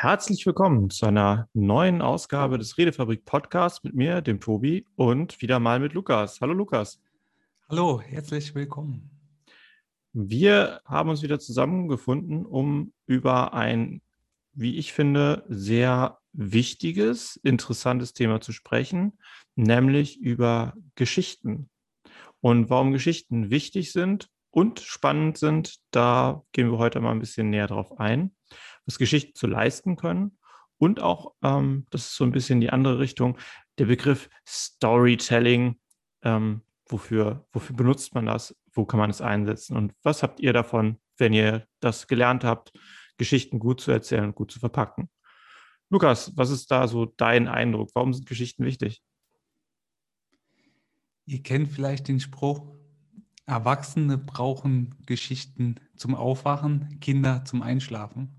Herzlich willkommen zu einer neuen Ausgabe des Redefabrik Podcasts mit mir, dem Tobi und wieder mal mit Lukas. Hallo Lukas. Hallo, herzlich willkommen. Wir haben uns wieder zusammengefunden, um über ein, wie ich finde, sehr wichtiges, interessantes Thema zu sprechen, nämlich über Geschichten. Und warum Geschichten wichtig sind und spannend sind, da gehen wir heute mal ein bisschen näher drauf ein was Geschichten zu leisten können. Und auch, ähm, das ist so ein bisschen die andere Richtung, der Begriff Storytelling. Ähm, wofür, wofür benutzt man das? Wo kann man es einsetzen? Und was habt ihr davon, wenn ihr das gelernt habt, Geschichten gut zu erzählen und gut zu verpacken? Lukas, was ist da so dein Eindruck? Warum sind Geschichten wichtig? Ihr kennt vielleicht den Spruch, Erwachsene brauchen Geschichten zum Aufwachen, Kinder zum Einschlafen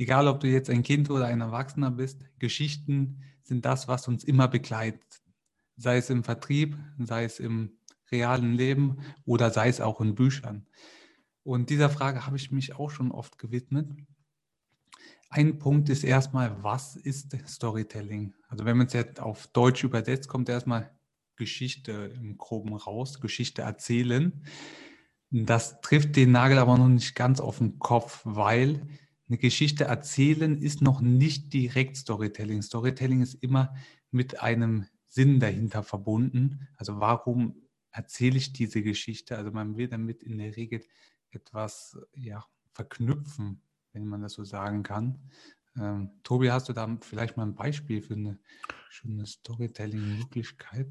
egal ob du jetzt ein Kind oder ein Erwachsener bist, Geschichten sind das, was uns immer begleitet. Sei es im Vertrieb, sei es im realen Leben oder sei es auch in Büchern. Und dieser Frage habe ich mich auch schon oft gewidmet. Ein Punkt ist erstmal, was ist Storytelling? Also wenn man es jetzt auf Deutsch übersetzt, kommt erstmal Geschichte im groben raus, Geschichte erzählen. Das trifft den Nagel aber noch nicht ganz auf den Kopf, weil eine Geschichte erzählen ist noch nicht direkt Storytelling. Storytelling ist immer mit einem Sinn dahinter verbunden. Also warum erzähle ich diese Geschichte? Also man will damit in der Regel etwas ja, verknüpfen, wenn man das so sagen kann. Ähm, Tobi, hast du da vielleicht mal ein Beispiel für eine schöne Storytelling-Möglichkeit?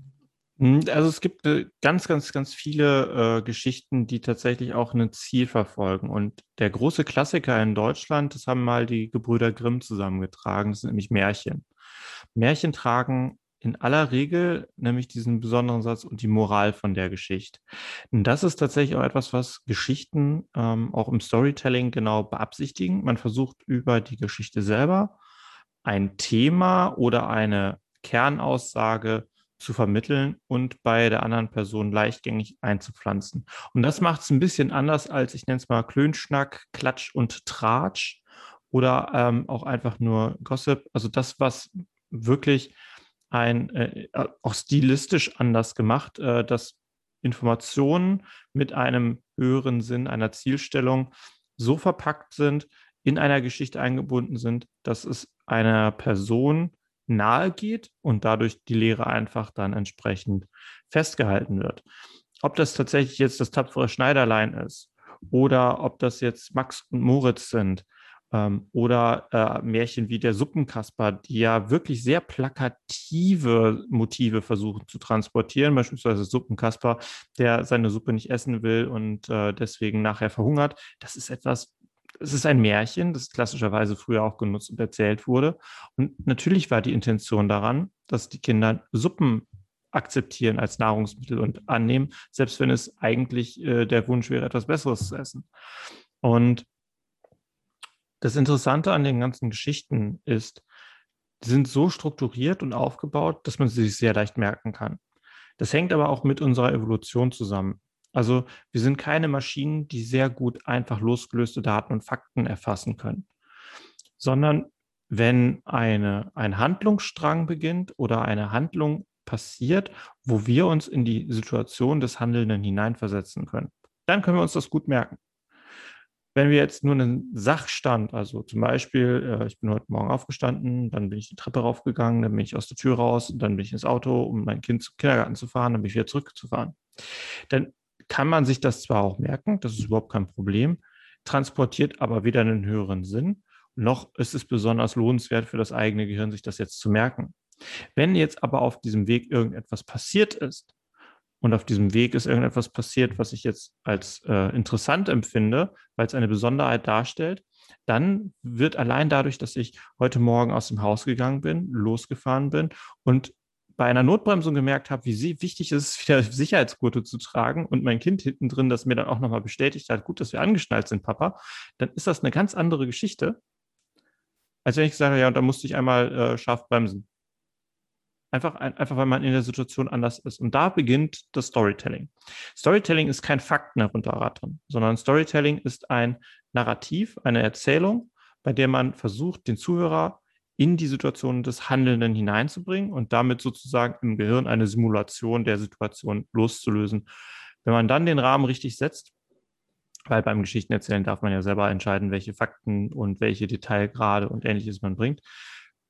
Hm, also es gibt äh, ganz, ganz, ganz viele äh, Geschichten, die tatsächlich auch ein Ziel verfolgen. Und der große Klassiker in Deutschland, das haben mal die Gebrüder Grimm zusammengetragen, das sind nämlich Märchen. Märchen tragen in aller Regel nämlich diesen besonderen Satz und die Moral von der Geschichte. Und das ist tatsächlich auch etwas, was Geschichten ähm, auch im Storytelling genau beabsichtigen. Man versucht über die Geschichte selber ein Thema oder eine Kernaussage zu vermitteln und bei der anderen Person leichtgängig einzupflanzen. Und das macht es ein bisschen anders als, ich nenne es mal Klönschnack, Klatsch und Tratsch oder ähm, auch einfach nur Gossip. Also das, was wirklich ein, äh, auch stilistisch anders gemacht, äh, dass Informationen mit einem höheren Sinn, einer Zielstellung so verpackt sind, in einer Geschichte eingebunden sind, dass es einer Person nahe geht und dadurch die Lehre einfach dann entsprechend festgehalten wird. Ob das tatsächlich jetzt das tapfere Schneiderlein ist oder ob das jetzt Max und Moritz sind ähm, oder äh, Märchen wie der Suppenkasper, die ja wirklich sehr plakative Motive versuchen zu transportieren, beispielsweise Suppenkasper, der seine Suppe nicht essen will und äh, deswegen nachher verhungert. Das ist etwas, es ist ein Märchen, das klassischerweise früher auch genutzt und erzählt wurde. Und natürlich war die Intention daran, dass die Kinder Suppen akzeptieren als Nahrungsmittel und annehmen, selbst wenn es eigentlich äh, der Wunsch wäre, etwas Besseres zu essen. Und das Interessante an den ganzen Geschichten ist, die sind so strukturiert und aufgebaut, dass man sie sich sehr leicht merken kann. Das hängt aber auch mit unserer Evolution zusammen. Also wir sind keine Maschinen, die sehr gut einfach losgelöste Daten und Fakten erfassen können, sondern wenn eine, ein Handlungsstrang beginnt oder eine Handlung passiert, wo wir uns in die Situation des Handelnden hineinversetzen können, dann können wir uns das gut merken. Wenn wir jetzt nur einen Sachstand, also zum Beispiel, äh, ich bin heute Morgen aufgestanden, dann bin ich die Treppe raufgegangen, dann bin ich aus der Tür raus, dann bin ich ins Auto, um mein Kind zum Kindergarten zu fahren, dann bin ich wieder zurückzufahren, dann kann man sich das zwar auch merken, das ist überhaupt kein Problem, transportiert aber weder einen höheren Sinn, noch ist es besonders lohnenswert für das eigene Gehirn, sich das jetzt zu merken. Wenn jetzt aber auf diesem Weg irgendetwas passiert ist und auf diesem Weg ist irgendetwas passiert, was ich jetzt als äh, interessant empfinde, weil es eine Besonderheit darstellt, dann wird allein dadurch, dass ich heute Morgen aus dem Haus gegangen bin, losgefahren bin und bei einer Notbremsung gemerkt habe, wie wichtig es ist, wieder Sicherheitsgurte zu tragen und mein Kind hinten drin das mir dann auch nochmal bestätigt hat, gut, dass wir angeschnallt sind, Papa, dann ist das eine ganz andere Geschichte, als wenn ich sage, ja, und da musste ich einmal äh, scharf bremsen. Einfach, einfach, weil man in der Situation anders ist. Und da beginnt das Storytelling. Storytelling ist kein Fakten herunterrattern, sondern Storytelling ist ein Narrativ, eine Erzählung, bei der man versucht, den Zuhörer in die Situation des Handelnden hineinzubringen und damit sozusagen im Gehirn eine Simulation der Situation loszulösen. Wenn man dann den Rahmen richtig setzt, weil beim Geschichtenerzählen darf man ja selber entscheiden, welche Fakten und welche Detailgrade und ähnliches man bringt,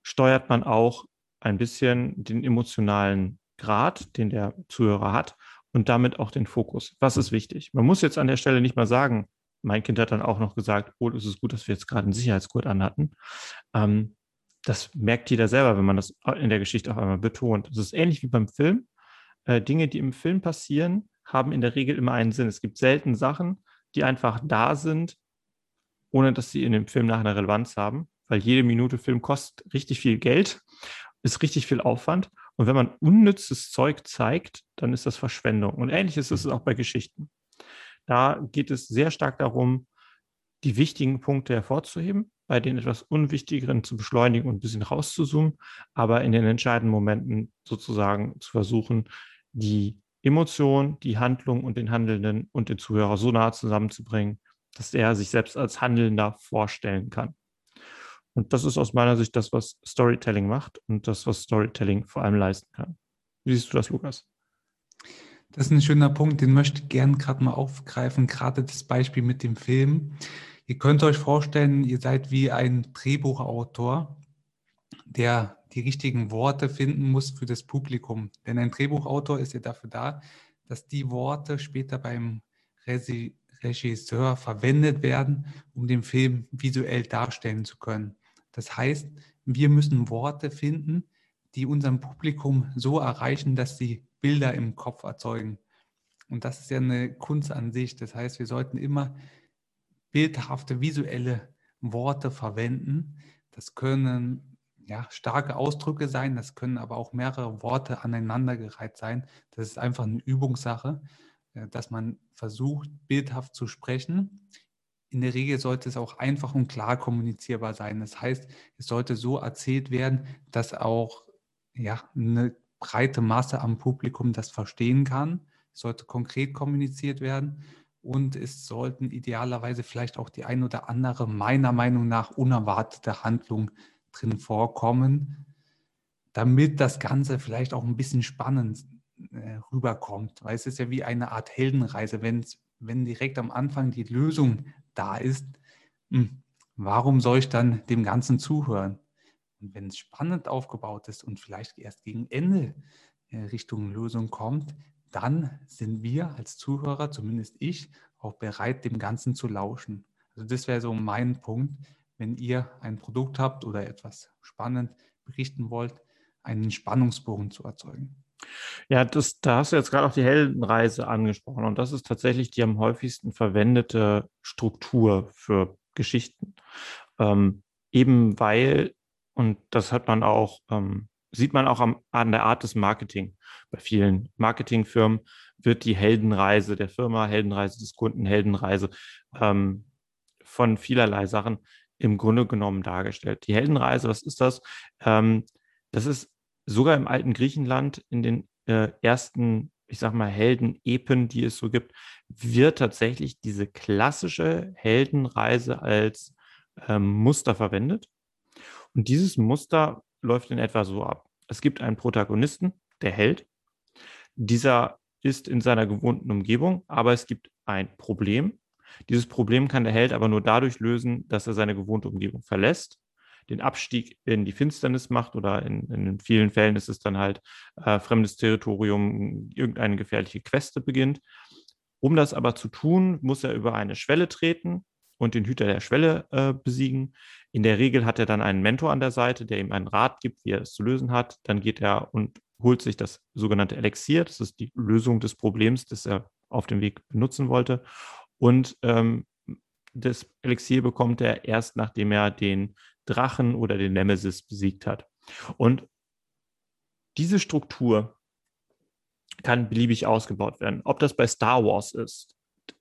steuert man auch ein bisschen den emotionalen Grad, den der Zuhörer hat und damit auch den Fokus. Was ist wichtig? Man muss jetzt an der Stelle nicht mal sagen, mein Kind hat dann auch noch gesagt, oh, es ist gut, dass wir jetzt gerade einen Sicherheitsgurt anhatten. Ähm, das merkt jeder selber, wenn man das in der Geschichte auf einmal betont. Es ist ähnlich wie beim Film. Äh, Dinge, die im Film passieren, haben in der Regel immer einen Sinn. Es gibt selten Sachen, die einfach da sind, ohne dass sie in dem Film nachher eine Relevanz haben, weil jede Minute Film kostet richtig viel Geld, ist richtig viel Aufwand. Und wenn man unnützes Zeug zeigt, dann ist das Verschwendung. Und ähnlich ist es auch bei Geschichten. Da geht es sehr stark darum, die wichtigen Punkte hervorzuheben, bei den etwas Unwichtigeren zu beschleunigen und ein bisschen rauszuzoomen, aber in den entscheidenden Momenten sozusagen zu versuchen, die Emotion, die Handlung und den Handelnden und den Zuhörer so nah zusammenzubringen, dass er sich selbst als Handelnder vorstellen kann. Und das ist aus meiner Sicht das, was Storytelling macht und das, was Storytelling vor allem leisten kann. Wie siehst du das, Lukas? Das ist ein schöner Punkt, den möchte ich gerne gerade mal aufgreifen, gerade das Beispiel mit dem Film. Ihr könnt euch vorstellen, ihr seid wie ein Drehbuchautor, der die richtigen Worte finden muss für das Publikum. Denn ein Drehbuchautor ist ja dafür da, dass die Worte später beim Regisseur verwendet werden, um den Film visuell darstellen zu können. Das heißt, wir müssen Worte finden, die unserem Publikum so erreichen, dass sie Bilder im Kopf erzeugen. Und das ist ja eine Kunst an sich. Das heißt, wir sollten immer bildhafte, visuelle Worte verwenden. Das können ja, starke Ausdrücke sein, das können aber auch mehrere Worte aneinandergereiht sein. Das ist einfach eine Übungssache, äh, dass man versucht, bildhaft zu sprechen. In der Regel sollte es auch einfach und klar kommunizierbar sein. Das heißt, es sollte so erzählt werden, dass auch ja, eine breite Masse am Publikum das verstehen kann. Es sollte konkret kommuniziert werden und es sollten idealerweise vielleicht auch die ein oder andere meiner Meinung nach unerwartete Handlung drin vorkommen, damit das Ganze vielleicht auch ein bisschen spannend äh, rüberkommt. Weil es ist ja wie eine Art Heldenreise, wenn, wenn direkt am Anfang die Lösung da ist. Mh, hm, warum soll ich dann dem Ganzen zuhören? Und wenn es spannend aufgebaut ist und vielleicht erst gegen Ende äh, Richtung Lösung kommt, dann sind wir als Zuhörer, zumindest ich, auch bereit, dem Ganzen zu lauschen. Also das wäre so mein Punkt, wenn ihr ein Produkt habt oder etwas spannend berichten wollt, einen Spannungsbogen zu erzeugen. Ja, das, da hast du jetzt gerade auch die Heldenreise angesprochen und das ist tatsächlich die am häufigsten verwendete Struktur für Geschichten. Ähm, eben weil, und das hat man auch ähm, sieht man auch am, an der Art des Marketing. Bei vielen Marketingfirmen wird die Heldenreise der Firma, Heldenreise des Kunden, Heldenreise ähm, von vielerlei Sachen im Grunde genommen dargestellt. Die Heldenreise, was ist das? Ähm, das ist sogar im alten Griechenland in den äh, ersten, ich sag mal, Helden-Epen, die es so gibt, wird tatsächlich diese klassische Heldenreise als ähm, Muster verwendet. Und dieses Muster läuft in etwa so ab. Es gibt einen Protagonisten, der Held. Dieser ist in seiner gewohnten Umgebung, aber es gibt ein Problem. Dieses Problem kann der Held aber nur dadurch lösen, dass er seine gewohnte Umgebung verlässt, den Abstieg in die Finsternis macht oder in, in vielen Fällen ist es dann halt äh, fremdes Territorium, irgendeine gefährliche Queste beginnt. Um das aber zu tun, muss er über eine Schwelle treten und den Hüter der Schwelle äh, besiegen. In der Regel hat er dann einen Mentor an der Seite, der ihm einen Rat gibt, wie er es zu lösen hat. Dann geht er und holt sich das sogenannte Elixier. Das ist die Lösung des Problems, das er auf dem Weg benutzen wollte. Und ähm, das Elixier bekommt er erst, nachdem er den Drachen oder den Nemesis besiegt hat. Und diese Struktur kann beliebig ausgebaut werden. Ob das bei Star Wars ist,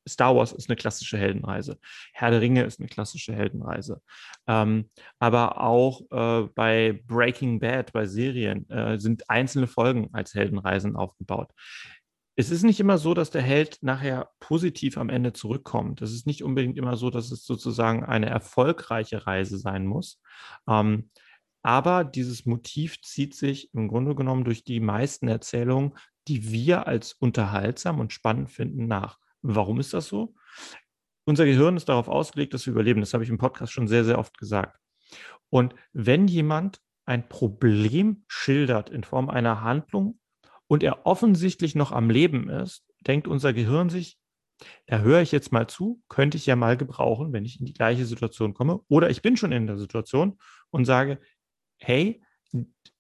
Star Wars ist eine klassische Heldenreise. Herr der Ringe ist eine klassische Heldenreise. Ähm, aber auch äh, bei Breaking Bad, bei Serien, äh, sind einzelne Folgen als Heldenreisen aufgebaut. es ist nicht immer so, dass der Held nachher positiv am Ende zurückkommt. Es ist nicht unbedingt immer so, dass es sozusagen eine erfolgreiche Reise sein muss. Ähm, aber dieses Motiv zieht sich im Grunde genommen durch die meisten Erzählungen, die wir als unterhaltsam und spannend finden, nach. Warum ist das so? Unser Gehirn ist darauf ausgelegt, dass wir überleben. Das habe ich im Podcast schon sehr, sehr oft gesagt. Und wenn jemand ein Problem schildert in Form einer Handlung, und er offensichtlich noch am Leben ist, denkt unser Gehirn sich, da höre ich jetzt mal zu, könnte ich ja mal gebrauchen, wenn ich in die gleiche Situation komme. Oder ich bin schon in der Situation und sage, hey,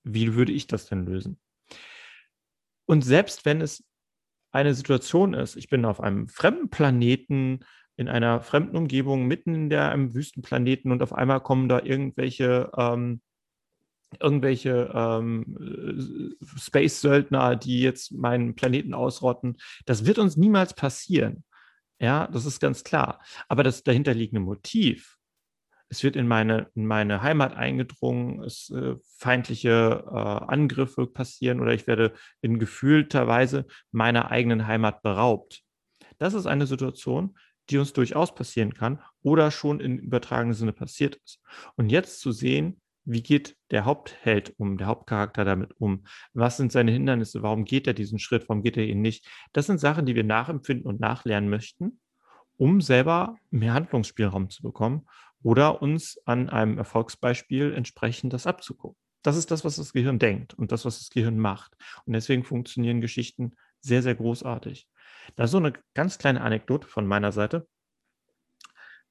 wie würde ich das denn lösen? Und selbst wenn es eine Situation ist, ich bin auf einem fremden Planeten, in einer fremden Umgebung, mitten in der, einem Wüstenplaneten und auf einmal kommen da irgendwelche ähm, irgendwelche ähm, Space-Söldner, die jetzt meinen Planeten ausrotten. Das wird uns niemals passieren. Ja, das ist ganz klar. Aber das dahinterliegende Motiv, es wird in meine, in meine Heimat eingedrungen, es äh, feindliche äh, Angriffe passieren oder ich werde in gefühlter Weise meiner eigenen Heimat beraubt. Das ist eine Situation, die uns durchaus passieren kann oder schon in übertragenem Sinne passiert ist. Und jetzt zu sehen, wie geht der Hauptheld um, der Hauptcharakter damit um? Was sind seine Hindernisse? Warum geht er diesen Schritt? Warum geht er ihn nicht? Das sind Sachen, die wir nachempfinden und nachlernen möchten, um selber mehr Handlungsspielraum zu bekommen oder uns an einem Erfolgsbeispiel entsprechend das abzugucken. Das ist das, was das Gehirn denkt und das, was das Gehirn macht. Und deswegen funktionieren Geschichten sehr, sehr großartig. Das ist so eine ganz kleine Anekdote von meiner Seite.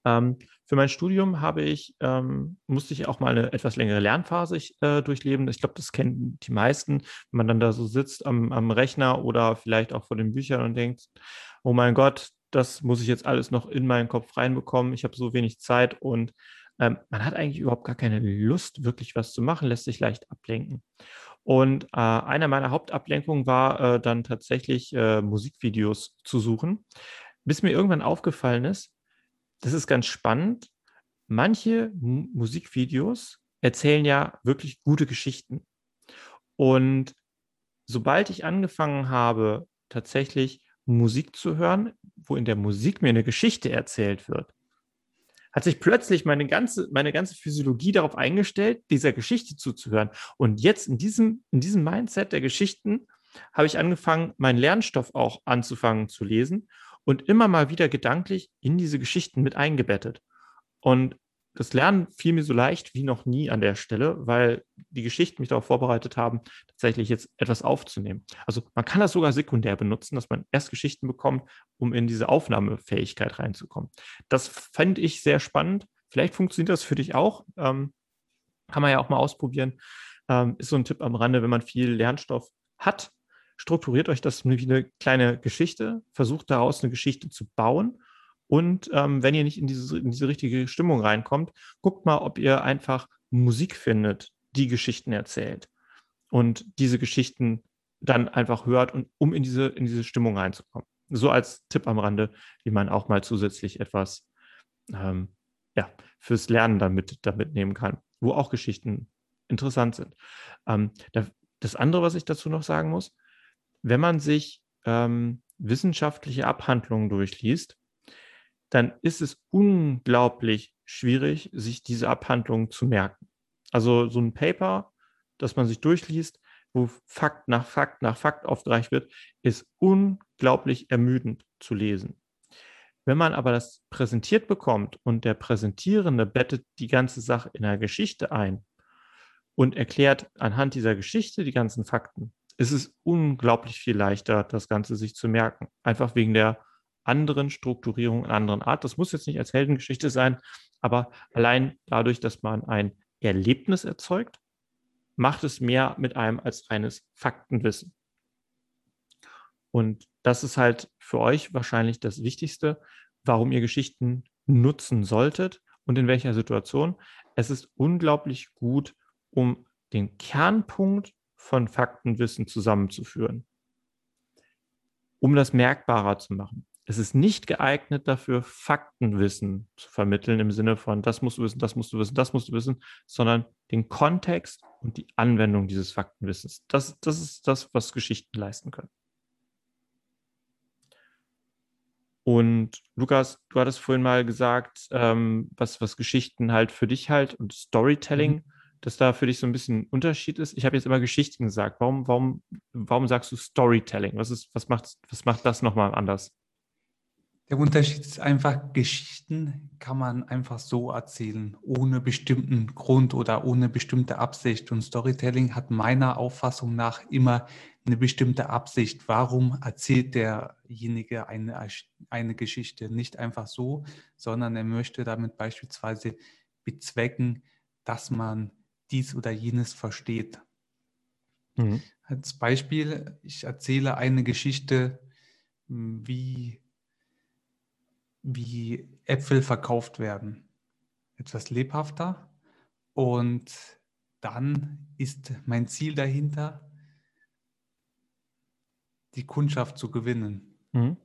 Ähm, für mein Studium habe ich, ähm, musste ich auch mal eine etwas längere Lernphase ich, äh, durchleben. Ich glaube, das kennen die meisten, wenn man dann da so sitzt am, am Rechner oder vielleicht auch vor den Büchern und denkt, oh mein Gott, das muss ich jetzt alles noch in meinen Kopf reinbekommen. Ich habe so wenig Zeit und ähm, man hat eigentlich überhaupt gar keine Lust, wirklich was zu machen, lässt sich leicht ablenken. Und äh, eine meiner Hauptablenkungen war äh, dann tatsächlich äh, Musikvideos zu suchen, bis mir irgendwann aufgefallen ist, das ist ganz spannend. Manche M Musikvideos erzählen ja wirklich gute Geschichten. Und sobald ich angefangen habe, tatsächlich Musik zu hören, wo in der Musik mir eine Geschichte erzählt wird, hat sich plötzlich meine ganze, meine ganze Physiologie darauf eingestellt, dieser Geschichte zuzuhören. Und jetzt in diesem, in diesem Mindset der Geschichten habe ich angefangen, meinen Lernstoff auch anzufangen zu lesen und immer mal wieder gedanklich in diese Geschichten mit eingebettet. Und das Lernen fiel mir so leicht wie noch nie an der Stelle, weil die Geschichten mich darauf vorbereitet haben, tatsächlich jetzt etwas aufzunehmen. Also man kann das sogar sekundär benutzen, dass man erst Geschichten bekommt, um in diese Aufnahmefähigkeit reinzukommen. Das fände ich sehr spannend. Vielleicht funktioniert das für dich auch. Ähm, kann man ja auch mal ausprobieren. Ähm, ist so ein Tipp am Rande, wenn man viel Lernstoff hat, strukturiert euch das wie eine kleine Geschichte, versucht daraus eine Geschichte zu bauen. Und ähm, wenn ihr nicht in diese, in diese richtige Stimmung reinkommt, guckt mal, ob ihr einfach Musik findet, die Geschichten erzählt. Und diese Geschichten dann einfach hört und um in diese, in diese Stimmung reinzukommen. So als Tipp am Rande, wie man auch mal zusätzlich etwas ähm, ja, fürs Lernen damit, damit nehmen kann, wo auch Geschichten interessant sind. Ähm, das andere, was ich dazu noch sagen muss, wenn man sich ähm, wissenschaftliche Abhandlungen durchliest, dann ist es unglaublich schwierig, sich diese Abhandlungen zu merken. Also so ein Paper, das man sich durchliest, wo Fakt nach Fakt nach Fakt aufgereicht wird, ist unglaublich ermüdend zu lesen. Wenn man aber das präsentiert bekommt und der Präsentierende bettet die ganze Sache in einer Geschichte ein und erklärt anhand dieser Geschichte die ganzen Fakten, ist es unglaublich viel leichter, das Ganze sich zu merken. Einfach wegen der anderen Strukturierung, einer anderen Art. Das muss jetzt nicht als Heldengeschichte sein, aber allein dadurch, dass man ein Erlebnis erzeugt, macht es mehr mit einem als reines Faktenwissen. Und das ist halt für euch wahrscheinlich das Wichtigste, warum ihr Geschichten nutzen solltet und in welcher Situation. Es ist unglaublich gut, um den Kernpunkt von Faktenwissen zusammenzuführen, um das merkbarer zu machen. Es ist nicht geeignet dafür, Faktenwissen zu vermitteln im Sinne von, das musst du wissen, das musst du wissen, das musst du wissen, sondern den Kontext und die Anwendung dieses Faktenwissens. Das, das ist das, was Geschichten leisten können. Und Lukas, du hattest vorhin mal gesagt, ähm, was, was Geschichten halt für dich halt und Storytelling, mhm. dass da für dich so ein bisschen ein Unterschied ist. Ich habe jetzt immer Geschichten gesagt. Warum, warum, warum sagst du Storytelling? Was, ist, was, macht, was macht das nochmal anders? Der Unterschied ist einfach, Geschichten kann man einfach so erzählen, ohne bestimmten Grund oder ohne bestimmte Absicht. Und Storytelling hat meiner Auffassung nach immer eine bestimmte Absicht. Warum erzählt derjenige eine, eine Geschichte? Nicht einfach so, sondern er möchte damit beispielsweise bezwecken, dass man dies oder jenes versteht. Mhm. Als Beispiel, ich erzähle eine Geschichte, wie wie Äpfel verkauft werden. Etwas lebhafter. Und dann ist mein Ziel dahinter, die Kundschaft zu gewinnen. Mhm.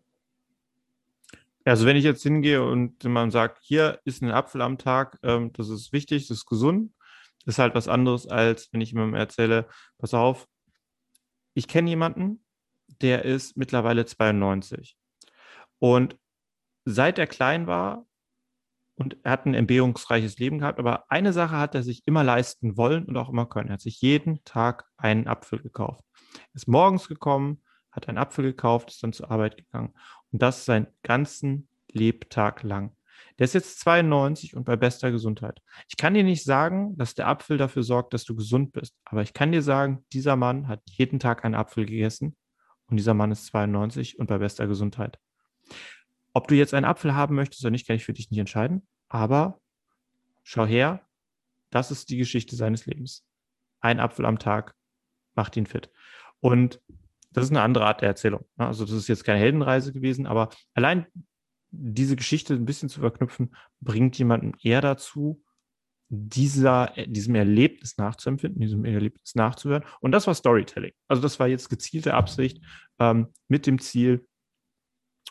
Also wenn ich jetzt hingehe und man sagt, hier ist ein Apfel am Tag, ähm, das ist wichtig, das ist gesund, ist halt was anderes, als wenn ich jemandem erzähle, pass auf, ich kenne jemanden, der ist mittlerweile 92. Und seit er klein war und er hat ein entbehrungsreiches Leben gehabt, aber eine Sache hat er sich immer leisten wollen und auch immer können. Er hat sich jeden Tag einen Apfel gekauft. Er ist morgens gekommen, hat einen Apfel gekauft, ist dann zur Arbeit gegangen. Und das seinen ganzen Lebtag lang. Der ist jetzt 92 und bei bester Gesundheit. Ich kann dir nicht sagen, dass der Apfel dafür sorgt, dass du gesund bist, aber ich kann dir sagen, dieser Mann hat jeden Tag einen Apfel gegessen und dieser Mann ist 92 und bei bester Gesundheit. Ob du jetzt einen Apfel haben möchtest oder nicht, kann ich für dich nicht entscheiden. Aber schau her, das ist die Geschichte seines Lebens. Ein Apfel am Tag macht ihn fit. Und das ist eine andere Art der Erzählung. Ne? Also das ist jetzt keine Heldenreise gewesen, aber allein diese Geschichte ein bisschen zu verknüpfen, bringt jemanden eher dazu, dieser, diesem Erlebnis nachzuempfinden, diesem Erlebnis nachzuhören. Und das war Storytelling. Also das war jetzt gezielte Absicht ähm, mit dem Ziel,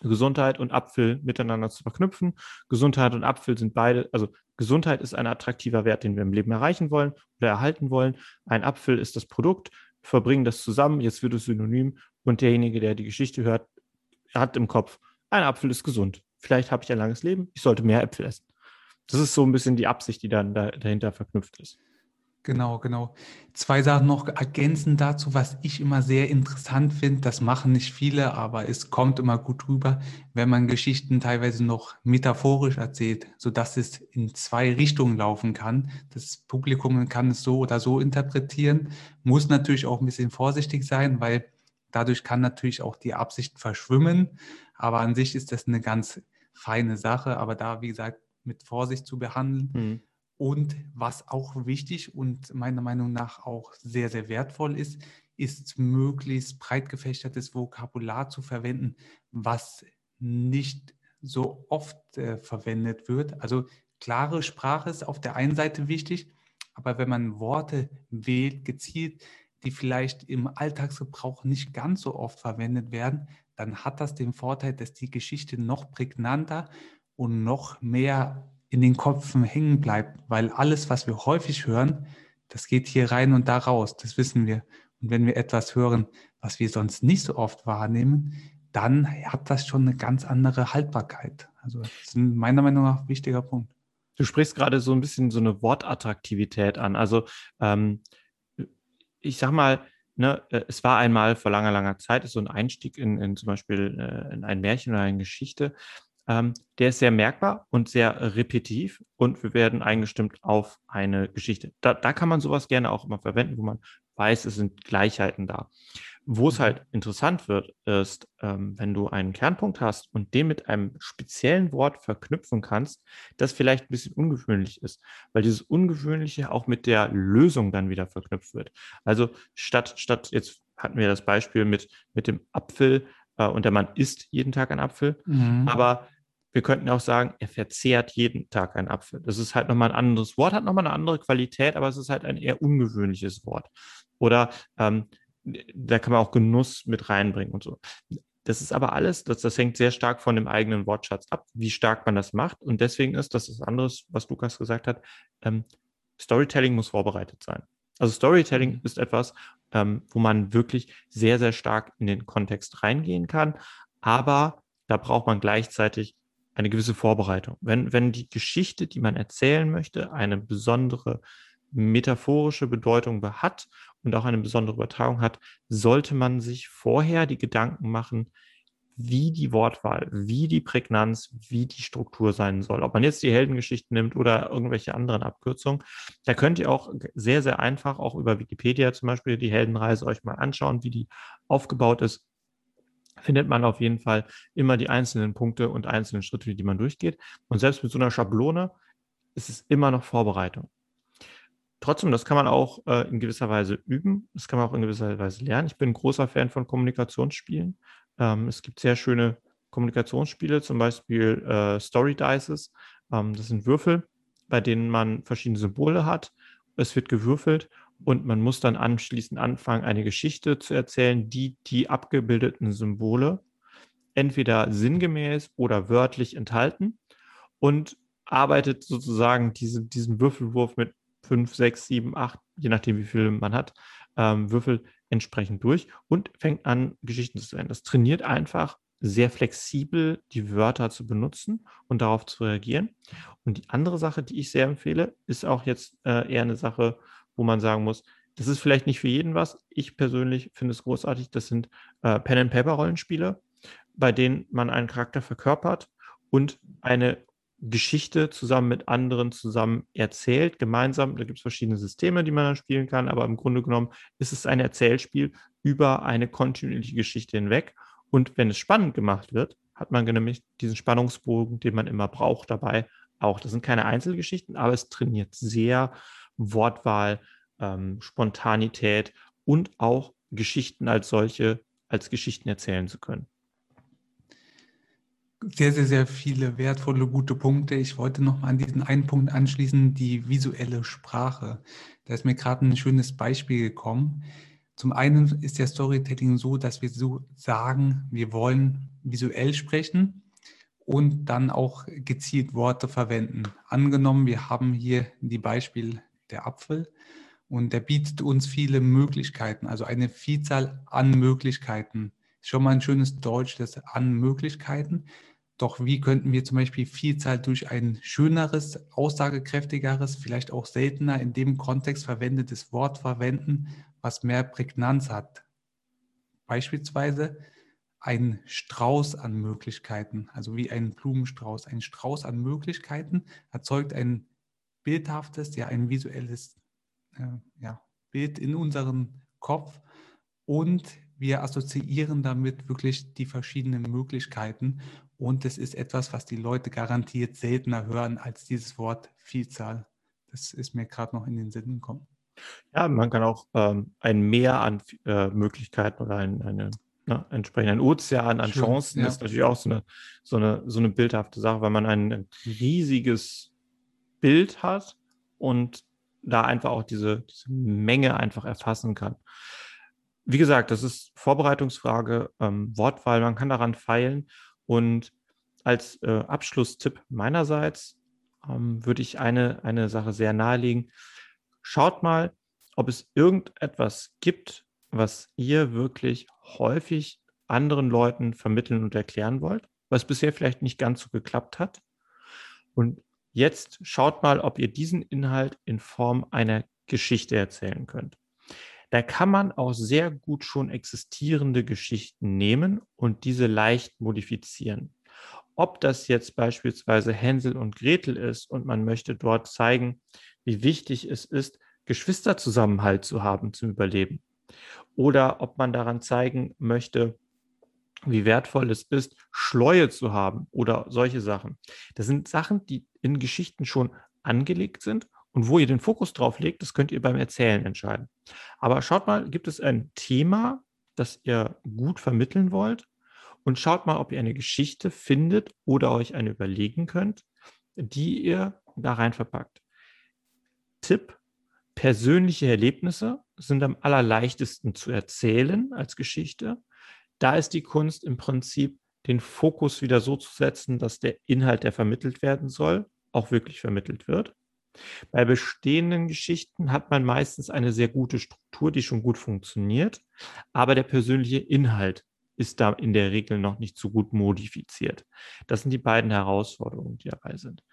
Gesundheit und Apfel miteinander zu verknüpfen. Gesundheit und Apfel sind beide, also Gesundheit ist ein attraktiver Wert, den wir im Leben erreichen wollen oder erhalten wollen. Ein Apfel ist das Produkt, verbringen das zusammen, jetzt wird es synonym und derjenige, der die Geschichte hört, hat im Kopf, ein Apfel ist gesund. Vielleicht habe ich ein langes Leben, ich sollte mehr Äpfel essen. Das ist so ein bisschen die Absicht, die dann dahinter verknüpft ist. Genau, genau. Zwei Sachen noch ergänzend dazu, was ich immer sehr interessant finde. Das machen nicht viele, aber es kommt immer gut rüber, wenn man Geschichten teilweise noch metaphorisch erzählt, sodass es in zwei Richtungen laufen kann. Das Publikum kann es so oder so interpretieren, muss natürlich auch ein bisschen vorsichtig sein, weil dadurch kann natürlich auch die Absicht verschwimmen. Aber an sich ist das eine ganz feine Sache. Aber da, wie gesagt, mit Vorsicht zu behandeln. Mhm und was auch wichtig und meiner Meinung nach auch sehr, sehr wertvoll ist, ist möglichst breit gefächertes Vokabular zu verwenden, was nicht so oft äh, verwendet wird. Also klare Sprache ist auf der einen Seite wichtig, aber wenn man Worte wählt, gezielt, die vielleicht im Alltagsgebrauch nicht ganz so oft verwendet werden, dann hat das den Vorteil, dass die Geschichte noch prägnanter und noch mehr in den Köpfen hängen bleibt, weil alles, was wir häufig hören, das geht hier rein und da raus, das wissen wir. Und wenn wir etwas hören, was wir sonst nicht so oft wahrnehmen, dann hat das schon eine ganz andere Haltbarkeit. Also das ist meiner Meinung nach ein wichtiger Punkt. Du sprichst gerade so ein bisschen so eine Wortattraktivität an. Also ähm, ich sag mal, ne, äh, es war einmal vor langer, langer Zeit, so ein Einstieg in, in zum Beispiel äh, in ein Märchen oder eine Geschichte. Ähm, der ist sehr merkbar und sehr repetitiv und wir werden eingestimmt auf eine Geschichte. Da, da kann man sowas gerne auch immer verwenden, wo man weiß, es sind Gleichheiten da. Wo es mhm. halt interessant wird, ist, ähm, wenn du einen Kernpunkt hast und den mit einem speziellen Wort verknüpfen kannst, das vielleicht ein bisschen ungewöhnlich ist, weil dieses Ungewöhnliche auch mit der Lösung dann wieder verknüpft wird. Also statt, statt jetzt hatten wir das Beispiel mit, mit dem Apfel, äh, und der Mann isst jeden Tag einen Apfel. Mhm. Aber wir könnten auch sagen, er verzehrt jeden Tag einen Apfel. Das ist halt nochmal ein anderes Wort, hat nochmal eine andere Qualität, aber es ist halt ein eher ungewöhnliches Wort. Oder ähm, da kann man auch Genuss mit reinbringen und so. Das ist aber alles, das, das hängt sehr stark von dem eigenen Wortschatz ab, wie stark man das macht. Und deswegen ist das das andere, was Lukas gesagt hat, ähm, Storytelling muss vorbereitet sein. Also Storytelling mhm. ist etwas, ähm, wo man wirklich sehr, sehr stark in den Kontext reingehen kann, aber da braucht man gleichzeitig eine gewisse Vorbereitung. Wenn, wenn die Geschichte, die man erzählen möchte, eine besondere metaphorische Bedeutung hat und auch eine besondere Übertragung hat, sollte man sich vorher die Gedanken machen, wie die Wortwahl, wie die Prägnanz, wie die Struktur sein soll. Ob man jetzt die Heldengeschichten nimmt oder irgendwelche anderen Abkürzungen, da könnt ihr auch sehr, sehr einfach auch über Wikipedia zum Beispiel die Heldenreise euch mal anschauen, wie die aufgebaut ist. Findet man auf jeden Fall immer die einzelnen Punkte und einzelnen Schritte, die man durchgeht. Und selbst mit so einer Schablone ist es immer noch Vorbereitung. Trotzdem, das kann man auch äh, in gewisser Weise üben. Das kann man auch in gewisser Weise lernen. Ich bin ein großer Fan von Kommunikationsspielen. Ähm, es gibt sehr schöne Kommunikationsspiele, zum Beispiel äh, Story Dices. Ähm, das sind Würfel, bei denen man verschiedene Symbole hat. Es wird gewürfelt und man muss dann anschließend anfangen, eine Geschichte zu erzählen, die die abgebildeten Symbole entweder sinngemäß oder wörtlich enthalten und arbeitet sozusagen diese, diesen Würfelwurf mit fünf, sechs, sieben, acht, je nachdem, wie viel man hat, ähm, Würfel entsprechend durch und fängt an, Geschichten zu erzählen. Das trainiert einfach sehr flexibel die Wörter zu benutzen und darauf zu reagieren. Und die andere Sache, die ich sehr empfehle, ist auch jetzt äh, eher eine Sache, wo man sagen muss, das ist vielleicht nicht für jeden was. Ich persönlich finde es großartig. Das sind äh, Pen-and-Paper-Rollenspiele, bei denen man einen Charakter verkörpert und eine Geschichte zusammen mit anderen zusammen erzählt, gemeinsam. Da gibt es verschiedene Systeme, die man dann spielen kann, aber im Grunde genommen ist es ein Erzählspiel über eine kontinuierliche Geschichte hinweg. Und wenn es spannend gemacht wird, hat man nämlich diesen Spannungsbogen, den man immer braucht, dabei auch. Das sind keine Einzelgeschichten, aber es trainiert sehr Wortwahl, ähm, Spontanität und auch Geschichten als solche, als Geschichten erzählen zu können sehr, sehr, sehr viele wertvolle, gute Punkte. Ich wollte noch mal an diesen einen Punkt anschließen, die visuelle Sprache. Da ist mir gerade ein schönes Beispiel gekommen. Zum einen ist der Storytelling so, dass wir so sagen, wir wollen visuell sprechen und dann auch gezielt Worte verwenden. Angenommen, wir haben hier die Beispiel der Apfel und der bietet uns viele Möglichkeiten, also eine Vielzahl an Möglichkeiten. Schon mal ein schönes Deutsch, das an Möglichkeiten. Doch wie könnten wir zum Beispiel Vielzahl durch ein schöneres, aussagekräftigeres, vielleicht auch seltener in dem Kontext verwendetes Wort verwenden, was mehr Prägnanz hat? Beispielsweise ein Strauß an Möglichkeiten, also wie ein Blumenstrauß. Ein Strauß an Möglichkeiten erzeugt ein bildhaftes, ja ein visuelles äh, ja, Bild in unserem Kopf und wir assoziieren damit wirklich die verschiedenen Möglichkeiten und es ist etwas, was die Leute garantiert seltener hören als dieses Wort Vielzahl. Das ist mir gerade noch in den Sinn gekommen. Ja, man kann auch ähm, ein Meer an äh, Möglichkeiten oder ein, eine, ne, entsprechend ein Ozean an Schön, Chancen ja. ist natürlich auch so eine, so, eine, so eine bildhafte Sache, weil man ein riesiges Bild hat und da einfach auch diese, diese Menge einfach erfassen kann. Wie gesagt, das ist Vorbereitungsfrage, ähm, Wortwahl, man kann daran feilen und als äh, Abschlusstipp meinerseits ähm, würde ich eine, eine Sache sehr nahelegen. Schaut mal, ob es irgendetwas gibt, was ihr wirklich häufig anderen Leuten vermitteln und erklären wollt, was bisher vielleicht nicht ganz so geklappt hat. Und jetzt schaut mal, ob ihr diesen Inhalt in Form einer Geschichte erzählen könnt. Da kann man auch sehr gut schon existierende Geschichten nehmen und diese leicht modifizieren. Ob das jetzt beispielsweise Hänsel und Gretel ist und man möchte dort zeigen, wie wichtig es ist, Geschwisterzusammenhalt zu haben zum Überleben. Oder ob man daran zeigen möchte, wie wertvoll es ist, Schleue zu haben oder solche Sachen. Das sind Sachen, die in Geschichten schon angelegt sind und wo ihr den Fokus drauf legt, das könnt ihr beim Erzählen entscheiden. Aber schaut mal, gibt es ein Thema, das ihr gut vermitteln wollt? Und schaut mal, ob ihr eine Geschichte findet oder euch eine überlegen könnt, die ihr da rein verpackt. Tipp, persönliche Erlebnisse sind am allerleichtesten zu erzählen als Geschichte. Da ist die Kunst im Prinzip, den Fokus wieder so zu setzen, dass der Inhalt, der vermittelt werden soll, auch wirklich vermittelt wird. Bei bestehenden Geschichten hat man meistens eine sehr gute Struktur, die schon gut funktioniert, aber der persönliche Inhalt ist da in der Regel noch nicht so gut modifiziert. Das sind die beiden Herausforderungen, die dabei sind.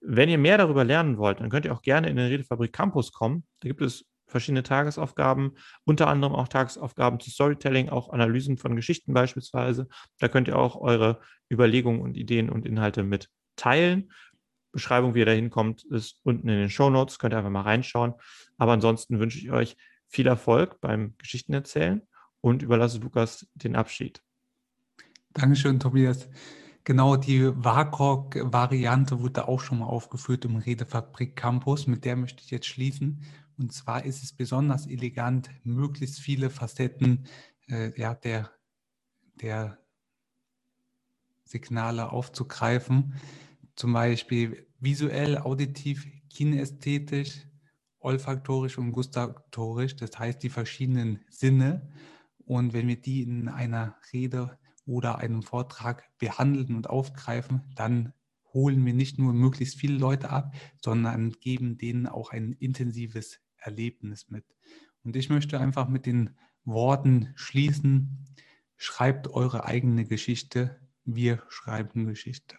Wenn ihr mehr darüber lernen wollt, dann könnt ihr auch gerne in den Redefabrik Campus kommen. Da gibt es verschiedene Tagesaufgaben, unter anderem auch Tagesaufgaben zu Storytelling, auch Analysen von Geschichten beispielsweise. Da könnt ihr auch eure Überlegungen und Ideen und Inhalte mit teilen. Beschreibung, wie ihr da hinkommt, ist unten in den Show Notes. Könnt ihr einfach mal reinschauen. Aber ansonsten wünsche ich euch viel Erfolg beim Geschichtenerzählen und überlasse Lukas den Abschied. Dankeschön, Tobias. Genau, die WACOG-Variante wurde auch schon mal aufgeführt im Redefabrik Campus. Mit der möchte ich jetzt schließen. Und zwar ist es besonders elegant, möglichst viele Facetten äh, ja, der, der Signale aufzugreifen. Zum Beispiel visuell, auditiv, kinästhetisch, olfaktorisch und gustatorisch. Das heißt, die verschiedenen Sinne und wenn wir die in einer Rede oder einem Vortrag behandeln und aufgreifen, dann holen wir nicht nur möglichst viele Leute ab, sondern geben denen auch ein intensives Erlebnis mit. Und ich möchte einfach mit den Worten schließen, schreibt eure eigene Geschichte, wir schreiben Geschichte.